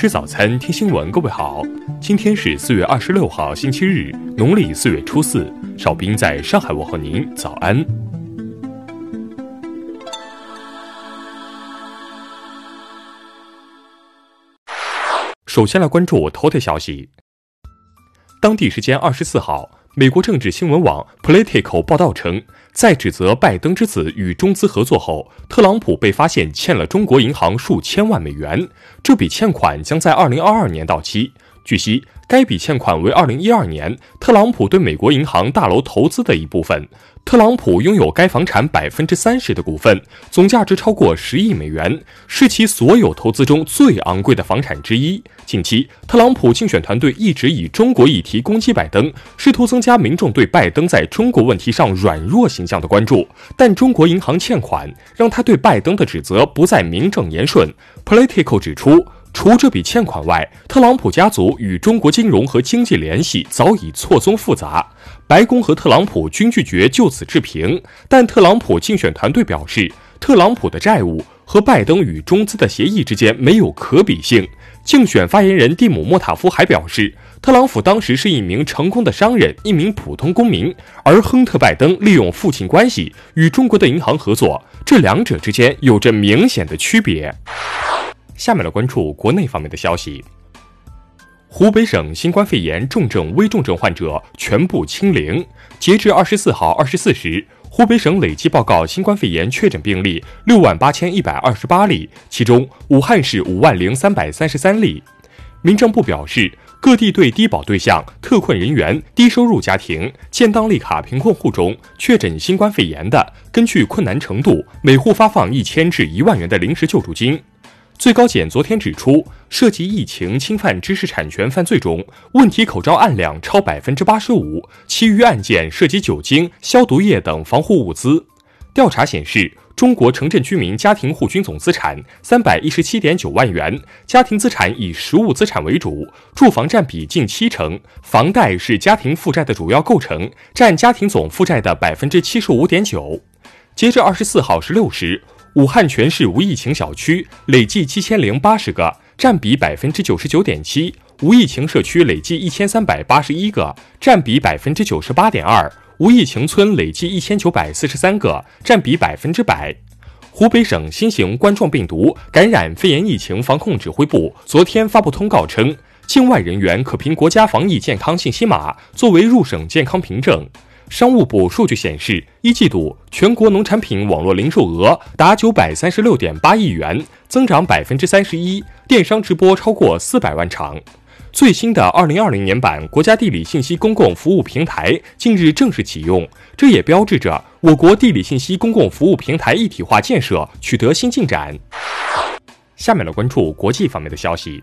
吃早餐，听新闻。各位好，今天是四月二十六号，星期日，农历四月初四。少兵在上海问候您，早安。首先来关注头条消息。当地时间二十四号。美国政治新闻网 Politico 报道称，在指责拜登之子与中资合作后，特朗普被发现欠了中国银行数千万美元，这笔欠款将在二零二二年到期。据悉，该笔欠款为二零一二年特朗普对美国银行大楼投资的一部分。特朗普拥有该房产百分之三十的股份，总价值超过十亿美元，是其所有投资中最昂贵的房产之一。近期，特朗普竞选团队一直以中国议题攻击拜登，试图增加民众对拜登在中国问题上软弱形象的关注。但中国银行欠款让他对拜登的指责不再名正言顺。Politico 指出。除这笔欠款外，特朗普家族与中国金融和经济联系早已错综复杂。白宫和特朗普均拒绝就此置评，但特朗普竞选团队表示，特朗普的债务和拜登与中资的协议之间没有可比性。竞选发言人蒂姆·莫塔夫还表示，特朗普当时是一名成功的商人，一名普通公民，而亨特·拜登利用父亲关系与中国的银行合作，这两者之间有着明显的区别。下面来关注国内方面的消息。湖北省新冠肺炎重症、危重症患者全部清零。截至二十四号二十四时，湖北省累计报告新冠肺炎确诊病例六万八千一百二十八例，其中武汉市五万零三百三十三例。民政部表示，各地对低保对象、特困人员、低收入家庭、建档立卡贫困户中确诊新冠肺炎的，根据困难程度，每户发放一千至一万元的临时救助金。最高检昨天指出，涉及疫情侵犯知识产权犯罪中，问题口罩案量超百分之八十五，其余案件涉及酒精、消毒液等防护物资。调查显示，中国城镇居民家庭户均总资产三百一十七点九万元，家庭资产以实物资产为主，住房占比近七成，房贷是家庭负债的主要构成，占家庭总负债的百分之七十五点九。截至二十四号十六时。武汉全市无疫情小区累计七千零八十个，占比百分之九十九点七；无疫情社区累计一千三百八十一个，占比百分之九十八点二；无疫情村累计一千九百四十三个，占比百分之百。湖北省新型冠状病毒感染肺炎疫情防控指挥部昨天发布通告称，境外人员可凭国家防疫健康信息码作为入省健康凭证。商务部数据显示，一季度全国农产品网络零售额达九百三十六点八亿元，增长百分之三十一，电商直播超过四百万场。最新的二零二零年版国家地理信息公共服务平台近日正式启用，这也标志着我国地理信息公共服务平台一体化建设取得新进展。下面来关注国际方面的消息。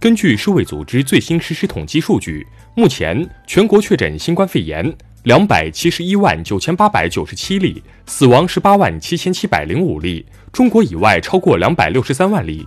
根据世卫组织最新实时统计数据。目前，全国确诊新冠肺炎两百七十一万九千八百九十七例，死亡十八万七千七百零五例。中国以外超过两百六十三万例。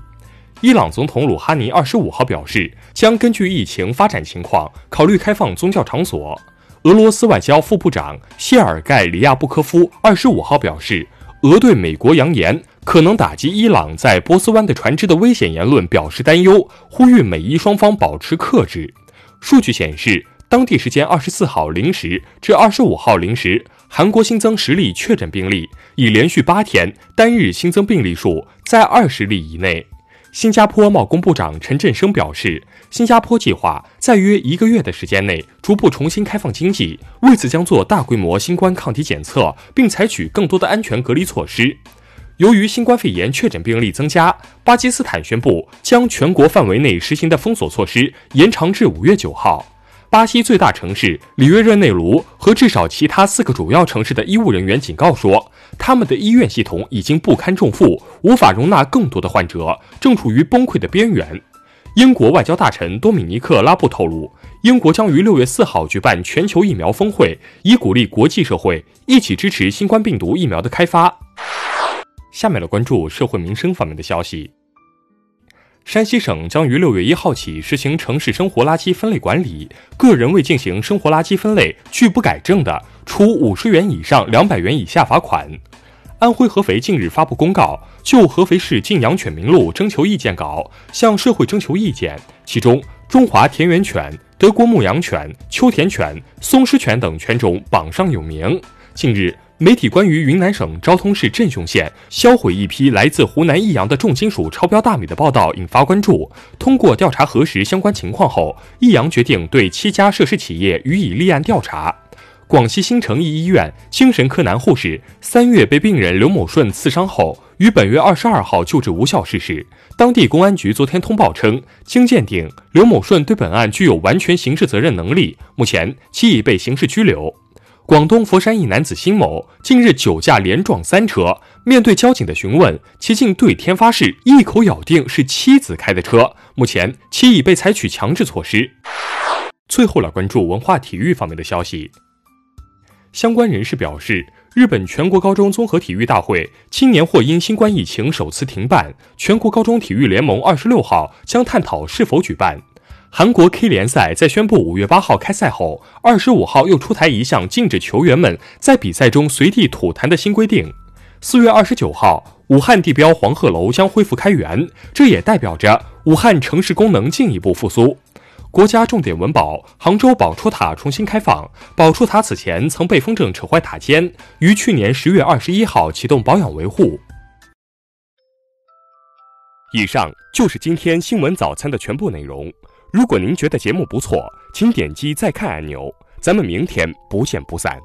伊朗总统鲁哈尼二十五号表示，将根据疫情发展情况考虑开放宗教场所。俄罗斯外交副部长谢尔盖里亚布科夫二十五号表示，俄对美国扬言可能打击伊朗在波斯湾的船只的危险言论表示担忧，呼吁美伊双方保持克制。数据显示，当地时间二十四号零时至二十五号零时，韩国新增十例确诊病例，已连续八天单日新增病例数在二十例以内。新加坡贸工部长陈振声表示，新加坡计划在约一个月的时间内逐步重新开放经济，为此将做大规模新冠抗体检测，并采取更多的安全隔离措施。由于新冠肺炎确诊病例增加，巴基斯坦宣布将全国范围内实行的封锁措施延长至五月九号。巴西最大城市里约热内卢和至少其他四个主要城市的医务人员警告说，他们的医院系统已经不堪重负，无法容纳更多的患者，正处于崩溃的边缘。英国外交大臣多米尼克·拉布透露，英国将于六月四号举办全球疫苗峰会，以鼓励国际社会一起支持新冠病毒疫苗的开发。下面来关注社会民生方面的消息。山西省将于六月一号起实行城市生活垃圾分类管理，个人未进行生活垃圾分类拒不改正的，处五十元以上两百元以下罚款。安徽合肥近日发布公告，就合肥市禁养犬名录征求意见稿向社会征求意见，其中中华田园犬、德国牧羊犬、秋田犬、松狮犬等犬种榜上有名。近日。媒体关于云南省昭通市镇雄县销毁一批来自湖南益阳的重金属超标大米的报道引发关注。通过调查核实相关情况后，益阳决定对七家涉事企业予以立案调查。广西新城一医院精神科男护士三月被病人刘某顺刺伤后，于本月二十二号救治无效逝世。当地公安局昨天通报称，经鉴定，刘某顺对本案具有完全刑事责任能力，目前其已被刑事拘留。广东佛山一男子辛某近日酒驾连撞三车，面对交警的询问，其竟对天发誓，一口咬定是妻子开的车。目前，其已被采取强制措施。最后来关注文化体育方面的消息。相关人士表示，日本全国高中综合体育大会今年或因新冠疫情首次停办，全国高中体育联盟二十六号将探讨是否举办。韩国 K 联赛在宣布五月八号开赛后，二十五号又出台一项禁止球员们在比赛中随地吐痰的新规定。四月二十九号，武汉地标黄鹤楼将恢复开园，这也代表着武汉城市功能进一步复苏。国家重点文保杭州宝柱塔重新开放，宝柱塔此前曾被风筝扯坏塔尖，于去年十月二十一号启动保养维护。以上就是今天新闻早餐的全部内容。如果您觉得节目不错，请点击再看按钮。咱们明天不见不散。